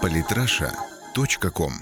Политраша.ком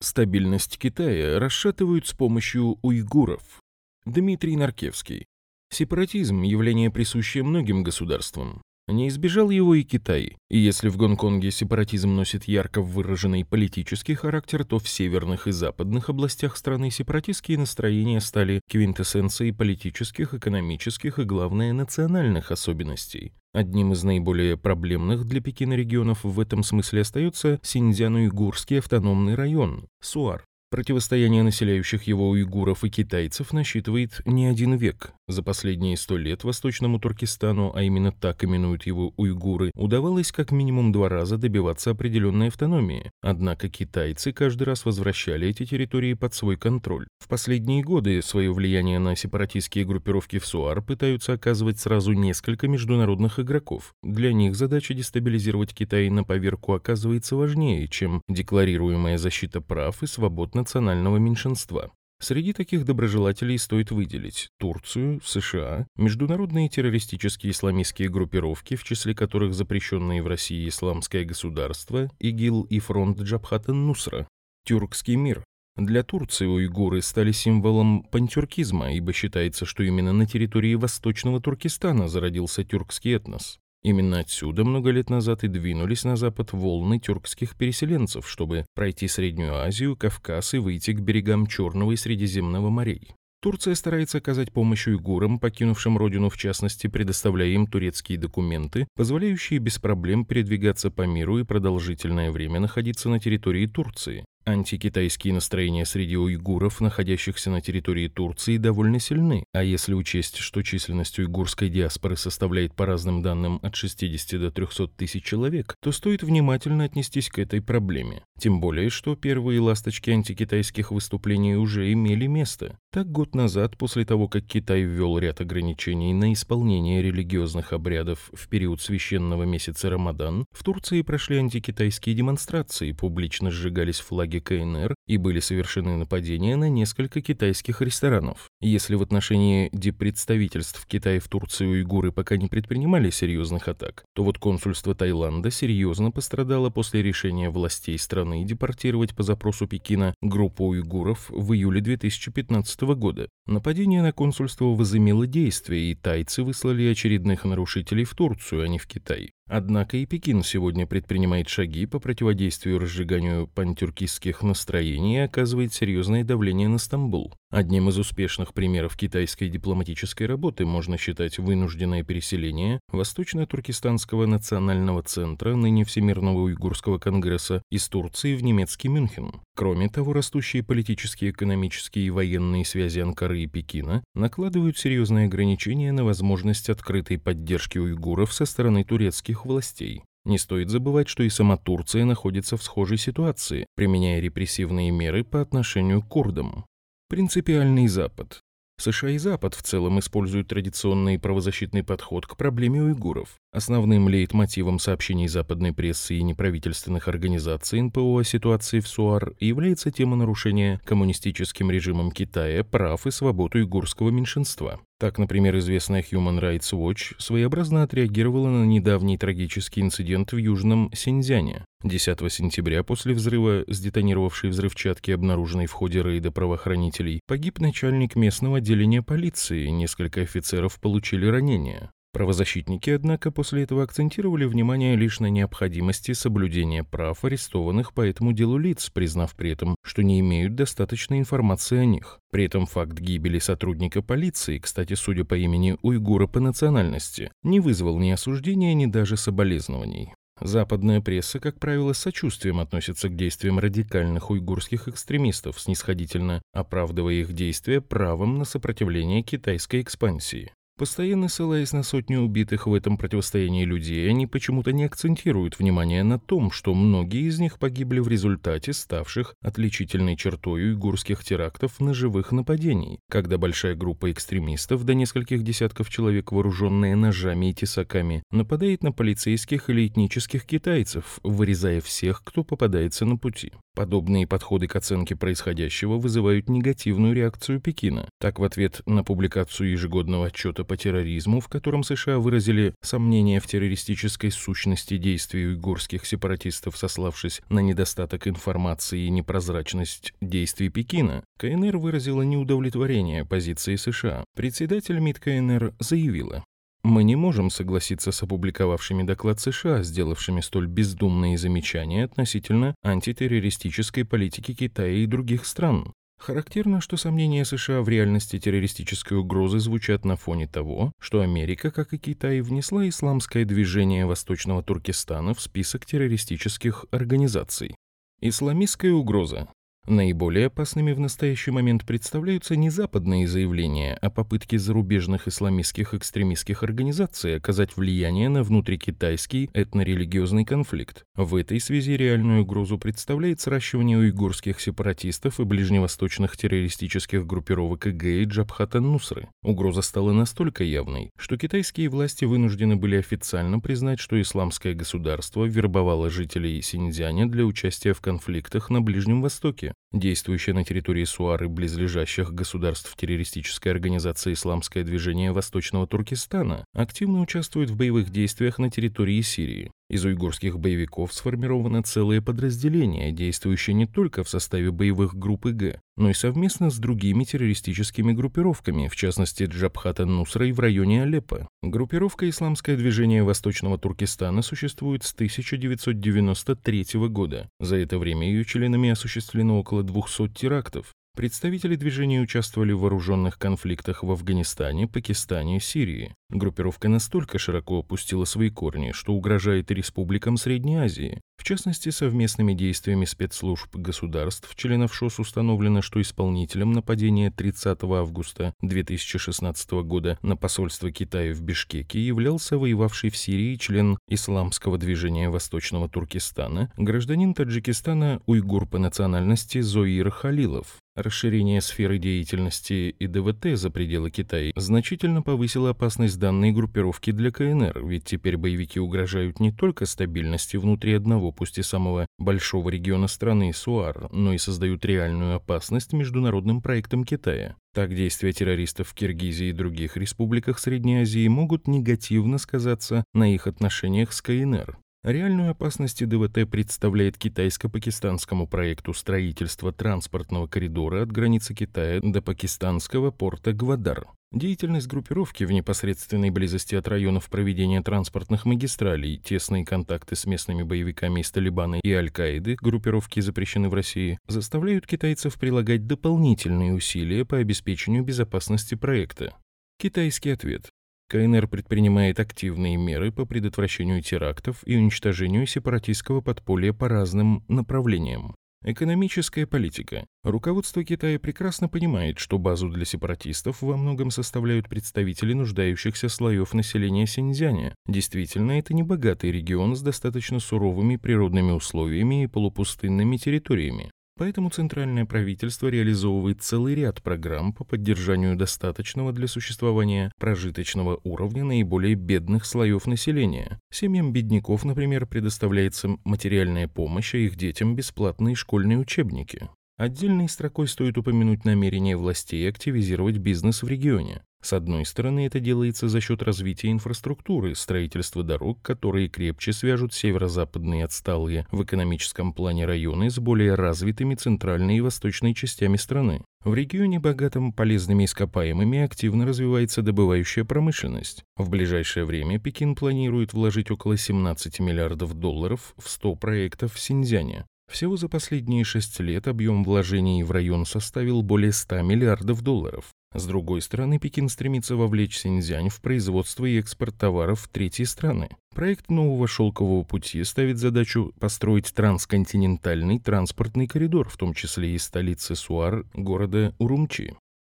Стабильность Китая расшатывают с помощью уйгуров. Дмитрий Наркевский. Сепаратизм – явление, присущее многим государствам. Не избежал его и Китай. И если в Гонконге сепаратизм носит ярко выраженный политический характер, то в северных и западных областях страны сепаратистские настроения стали квинтэссенцией политических, экономических и, главное, национальных особенностей. Одним из наиболее проблемных для Пекина регионов в этом смысле остается Синьцзян-Уйгурский автономный район – Суар. Противостояние населяющих его уйгуров и китайцев насчитывает не один век. За последние сто лет Восточному Туркестану, а именно так именуют его уйгуры, удавалось как минимум два раза добиваться определенной автономии. Однако китайцы каждый раз возвращали эти территории под свой контроль. В последние годы свое влияние на сепаратистские группировки в Суар пытаются оказывать сразу несколько международных игроков. Для них задача дестабилизировать Китай на поверку оказывается важнее, чем декларируемая защита прав и свобод национального меньшинства. Среди таких доброжелателей стоит выделить Турцию, США, международные террористические исламистские группировки, в числе которых запрещенные в России Исламское государство, ИГИЛ и фронт Джабхата Нусра, Тюркский мир. Для Турции уйгуры стали символом пантюркизма, ибо считается, что именно на территории Восточного Туркестана зародился тюркский этнос. Именно отсюда много лет назад и двинулись на запад волны тюркских переселенцев, чтобы пройти Среднюю Азию, Кавказ и выйти к берегам Черного и Средиземного морей. Турция старается оказать помощь уйгурам, покинувшим родину в частности, предоставляя им турецкие документы, позволяющие без проблем передвигаться по миру и продолжительное время находиться на территории Турции. Антикитайские настроения среди уйгуров, находящихся на территории Турции, довольно сильны, а если учесть, что численность уйгурской диаспоры составляет по разным данным от 60 до 300 тысяч человек, то стоит внимательно отнестись к этой проблеме. Тем более, что первые ласточки антикитайских выступлений уже имели место. Так, год назад, после того, как Китай ввел ряд ограничений на исполнение религиозных обрядов в период священного месяца Рамадан, в Турции прошли антикитайские демонстрации, публично сжигались флаги флаге КНР и были совершены нападения на несколько китайских ресторанов. Если в отношении диппредставительств Китая в Турции уйгуры пока не предпринимали серьезных атак, то вот консульство Таиланда серьезно пострадало после решения властей страны депортировать по запросу Пекина группу уйгуров в июле 2015 года. Нападение на консульство возымело действие, и тайцы выслали очередных нарушителей в Турцию, а не в Китай. Однако и Пекин сегодня предпринимает шаги по противодействию разжиганию пантюркистских настроений и оказывает серьезное давление на Стамбул. Одним из успешных примеров китайской дипломатической работы можно считать вынужденное переселение Восточно-Туркестанского национального центра, ныне Всемирного уйгурского конгресса, из Турции в немецкий Мюнхен. Кроме того, растущие политические, экономические и военные связи Анкары и Пекина накладывают серьезные ограничения на возможность открытой поддержки уйгуров со стороны турецких властей. Не стоит забывать, что и сама Турция находится в схожей ситуации, применяя репрессивные меры по отношению к курдам. Принципиальный Запад. США и Запад в целом используют традиционный правозащитный подход к проблеме уйгуров. Основным лейтмотивом сообщений западной прессы и неправительственных организаций НПО о ситуации в СУАР является тема нарушения коммунистическим режимом Китая прав и свобод уйгурского меньшинства. Так, например, известная Human Rights Watch своеобразно отреагировала на недавний трагический инцидент в Южном Синьцзяне. 10 сентября после взрыва, сдетонировавшей взрывчатки, обнаруженной в ходе рейда правоохранителей, погиб начальник местного отделения полиции, несколько офицеров получили ранения. Правозащитники, однако, после этого акцентировали внимание лишь на необходимости соблюдения прав арестованных по этому делу лиц, признав при этом, что не имеют достаточной информации о них. При этом факт гибели сотрудника полиции, кстати, судя по имени уйгура по национальности, не вызвал ни осуждения, ни даже соболезнований. Западная пресса, как правило, с сочувствием относится к действиям радикальных уйгурских экстремистов, снисходительно оправдывая их действия правом на сопротивление китайской экспансии. Постоянно ссылаясь на сотни убитых в этом противостоянии людей, они почему-то не акцентируют внимание на том, что многие из них погибли в результате ставших отличительной чертой уйгурских терактов ножевых нападений, когда большая группа экстремистов до нескольких десятков человек, вооруженные ножами и тесаками, нападает на полицейских или этнических китайцев, вырезая всех, кто попадается на пути. Подобные подходы к оценке происходящего вызывают негативную реакцию Пекина. Так, в ответ на публикацию ежегодного отчета по терроризму, в котором США выразили сомнения в террористической сущности действий уйгурских сепаратистов, сославшись на недостаток информации и непрозрачность действий Пекина, КНР выразила неудовлетворение позиции США. Председатель МИД КНР заявила, мы не можем согласиться с опубликовавшими доклад США, сделавшими столь бездумные замечания относительно антитеррористической политики Китая и других стран. Характерно, что сомнения США в реальности террористической угрозы звучат на фоне того, что Америка, как и Китай, внесла исламское движение Восточного Туркестана в список террористических организаций. Исламистская угроза Наиболее опасными в настоящий момент представляются не западные заявления, а попытки зарубежных исламистских экстремистских организаций оказать влияние на внутрикитайский этнорелигиозный конфликт. В этой связи реальную угрозу представляет сращивание уйгурских сепаратистов и ближневосточных террористических группировок ИГ и Джабхата Нусры. Угроза стала настолько явной, что китайские власти вынуждены были официально признать, что исламское государство вербовало жителей Синьцзяня для участия в конфликтах на Ближнем Востоке. Действующая на территории Суары близлежащих государств террористическая организация «Исламское движение Восточного Туркестана» активно участвует в боевых действиях на территории Сирии. Из уйгурских боевиков сформировано целое подразделение, действующее не только в составе боевых групп ИГ, но и совместно с другими террористическими группировками, в частности Джабхата Нусрой в районе Алеппо. Группировка «Исламское движение Восточного Туркестана» существует с 1993 года. За это время ее членами осуществлено около 200 терактов, Представители движения участвовали в вооруженных конфликтах в Афганистане, Пакистане и Сирии. Группировка настолько широко опустила свои корни, что угрожает республикам Средней Азии. В частности, совместными действиями спецслужб государств, членов ШОС установлено, что исполнителем нападения 30 августа 2016 года на посольство Китая в Бишкеке являлся воевавший в Сирии член исламского движения Восточного Туркестана, гражданин Таджикистана, уйгур по национальности Зоир Халилов. Расширение сферы деятельности ИДВТ за пределы Китая значительно повысило опасность данной группировки для КНР, ведь теперь боевики угрожают не только стабильности внутри одного, пусть и самого большого региона страны СУАР, но и создают реальную опасность международным проектам Китая. Так, действия террористов в Киргизии и других республиках Средней Азии могут негативно сказаться на их отношениях с КНР. Реальную опасность ДВТ представляет китайско-пакистанскому проекту строительства транспортного коридора от границы Китая до пакистанского порта Гвадар. Деятельность группировки в непосредственной близости от районов проведения транспортных магистралей, тесные контакты с местными боевиками из Талибана и Аль-Каиды, группировки запрещены в России, заставляют китайцев прилагать дополнительные усилия по обеспечению безопасности проекта. Китайский ответ. КНР предпринимает активные меры по предотвращению терактов и уничтожению сепаратистского подполья по разным направлениям. Экономическая политика. Руководство Китая прекрасно понимает, что базу для сепаратистов во многом составляют представители нуждающихся слоев населения Синьцзяня. Действительно, это не богатый регион с достаточно суровыми природными условиями и полупустынными территориями. Поэтому центральное правительство реализовывает целый ряд программ по поддержанию достаточного для существования прожиточного уровня наиболее бедных слоев населения. Семьям бедняков, например, предоставляется материальная помощь, а их детям бесплатные школьные учебники. Отдельной строкой стоит упомянуть намерение властей активизировать бизнес в регионе. С одной стороны, это делается за счет развития инфраструктуры, строительства дорог, которые крепче свяжут северо-западные отсталые в экономическом плане районы с более развитыми центральной и восточной частями страны. В регионе, богатом полезными ископаемыми, активно развивается добывающая промышленность. В ближайшее время Пекин планирует вложить около 17 миллиардов долларов в 100 проектов в Синьцзяне. Всего за последние шесть лет объем вложений в район составил более 100 миллиардов долларов. С другой стороны, Пекин стремится вовлечь Синьцзянь в производство и экспорт товаров в третьи страны. Проект нового шелкового пути ставит задачу построить трансконтинентальный транспортный коридор, в том числе и столицы Суар, города Урумчи.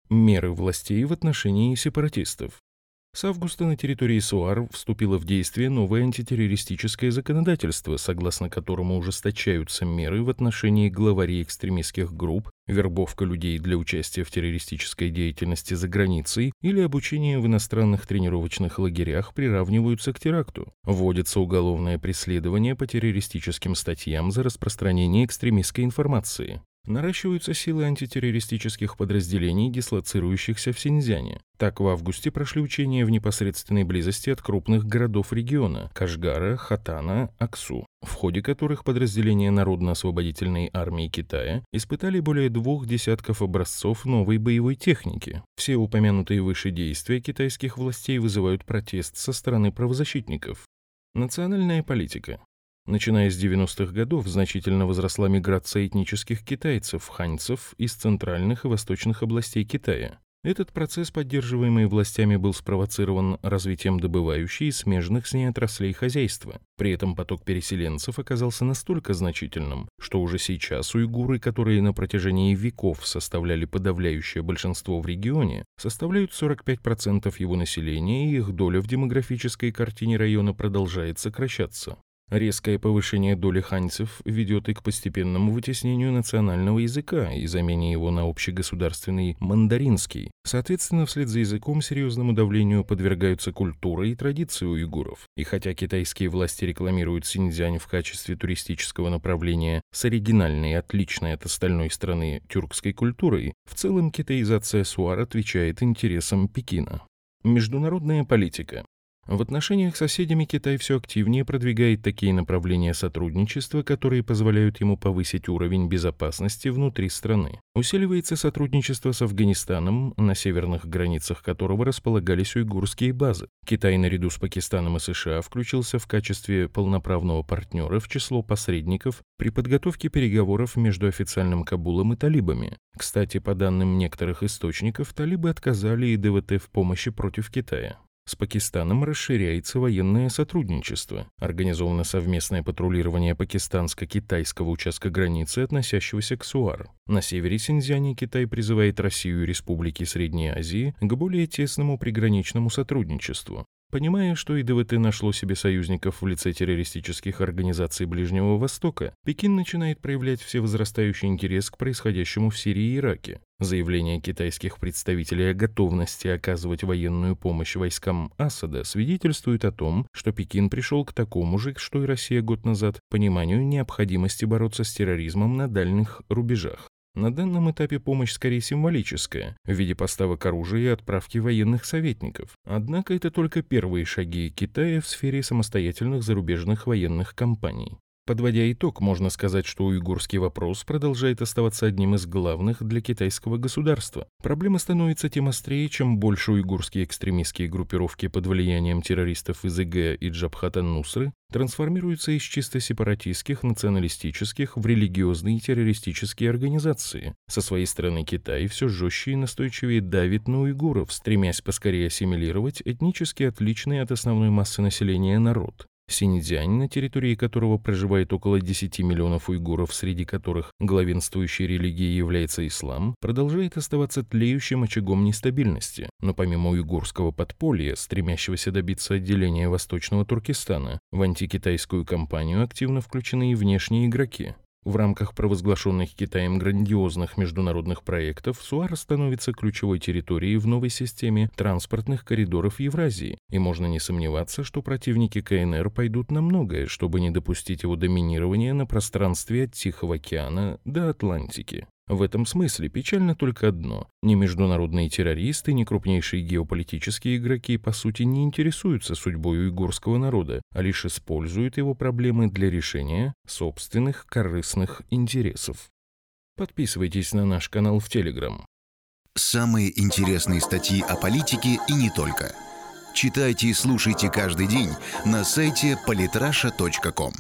Меры властей в отношении сепаратистов. С августа на территории СУАР вступило в действие новое антитеррористическое законодательство, согласно которому ужесточаются меры в отношении главарей экстремистских групп, вербовка людей для участия в террористической деятельности за границей или обучение в иностранных тренировочных лагерях приравниваются к теракту. Вводится уголовное преследование по террористическим статьям за распространение экстремистской информации. Наращиваются силы антитеррористических подразделений, дислоцирующихся в Синьцзяне. Так, в августе прошли учения в непосредственной близости от крупных городов региона – Кашгара, Хатана, Аксу, в ходе которых подразделения Народно-освободительной армии Китая испытали более двух десятков образцов новой боевой техники. Все упомянутые выше действия китайских властей вызывают протест со стороны правозащитников. Национальная политика. Начиная с 90-х годов значительно возросла миграция этнических китайцев, ханьцев из центральных и восточных областей Китая. Этот процесс, поддерживаемый властями, был спровоцирован развитием добывающей и смежных с ней отраслей хозяйства. При этом поток переселенцев оказался настолько значительным, что уже сейчас уйгуры, которые на протяжении веков составляли подавляющее большинство в регионе, составляют 45% его населения, и их доля в демографической картине района продолжает сокращаться. Резкое повышение доли ханьцев ведет и к постепенному вытеснению национального языка и замене его на общегосударственный мандаринский. Соответственно, вслед за языком серьезному давлению подвергаются культура и традиции уйгуров. И хотя китайские власти рекламируют Синьцзянь в качестве туристического направления с оригинальной и отличной от остальной страны тюркской культурой, в целом китаизация Суар отвечает интересам Пекина. Международная политика. В отношениях с соседями Китай все активнее продвигает такие направления сотрудничества, которые позволяют ему повысить уровень безопасности внутри страны. Усиливается сотрудничество с Афганистаном, на северных границах которого располагались уйгурские базы. Китай наряду с Пакистаном и США включился в качестве полноправного партнера в число посредников при подготовке переговоров между официальным Кабулом и талибами. Кстати, по данным некоторых источников, талибы отказали и ДВТ в помощи против Китая. С Пакистаном расширяется военное сотрудничество. Организовано совместное патрулирование пакистанско-китайского участка границы, относящегося к Суар. На севере Синьцзяне Китай призывает Россию и республики Средней Азии к более тесному приграничному сотрудничеству. Понимая, что и ДВТ нашло себе союзников в лице террористических организаций Ближнего Востока, Пекин начинает проявлять всевозрастающий интерес к происходящему в Сирии и Ираке. Заявление китайских представителей о готовности оказывать военную помощь войскам Асада свидетельствует о том, что Пекин пришел к такому же, что и Россия год назад, пониманию необходимости бороться с терроризмом на дальних рубежах. На данном этапе помощь скорее символическая, в виде поставок оружия и отправки военных советников. Однако это только первые шаги Китая в сфере самостоятельных зарубежных военных кампаний. Подводя итог, можно сказать, что уйгурский вопрос продолжает оставаться одним из главных для китайского государства. Проблема становится тем острее, чем больше уйгурские экстремистские группировки под влиянием террористов из ИГ и Джабхата Нусры трансформируются из чисто сепаратистских, националистических в религиозные террористические организации. Со своей стороны Китай все жестче и настойчивее давит на уйгуров, стремясь поскорее ассимилировать этнически отличный от основной массы населения народ. Синьцзянь, на территории которого проживает около 10 миллионов уйгуров, среди которых главенствующей религией является ислам, продолжает оставаться тлеющим очагом нестабильности. Но помимо уйгурского подполья, стремящегося добиться отделения Восточного Туркестана, в антикитайскую кампанию активно включены и внешние игроки. В рамках провозглашенных Китаем грандиозных международных проектов Суар становится ключевой территорией в новой системе транспортных коридоров Евразии, и можно не сомневаться, что противники КНР пойдут на многое, чтобы не допустить его доминирования на пространстве от Тихого океана до Атлантики. В этом смысле печально только одно. Ни международные террористы, ни крупнейшие геополитические игроки, по сути, не интересуются судьбой уйгурского народа, а лишь используют его проблемы для решения собственных корыстных интересов. Подписывайтесь на наш канал в Телеграм. Самые интересные статьи о политике и не только. Читайте и слушайте каждый день на сайте polytrasha.com.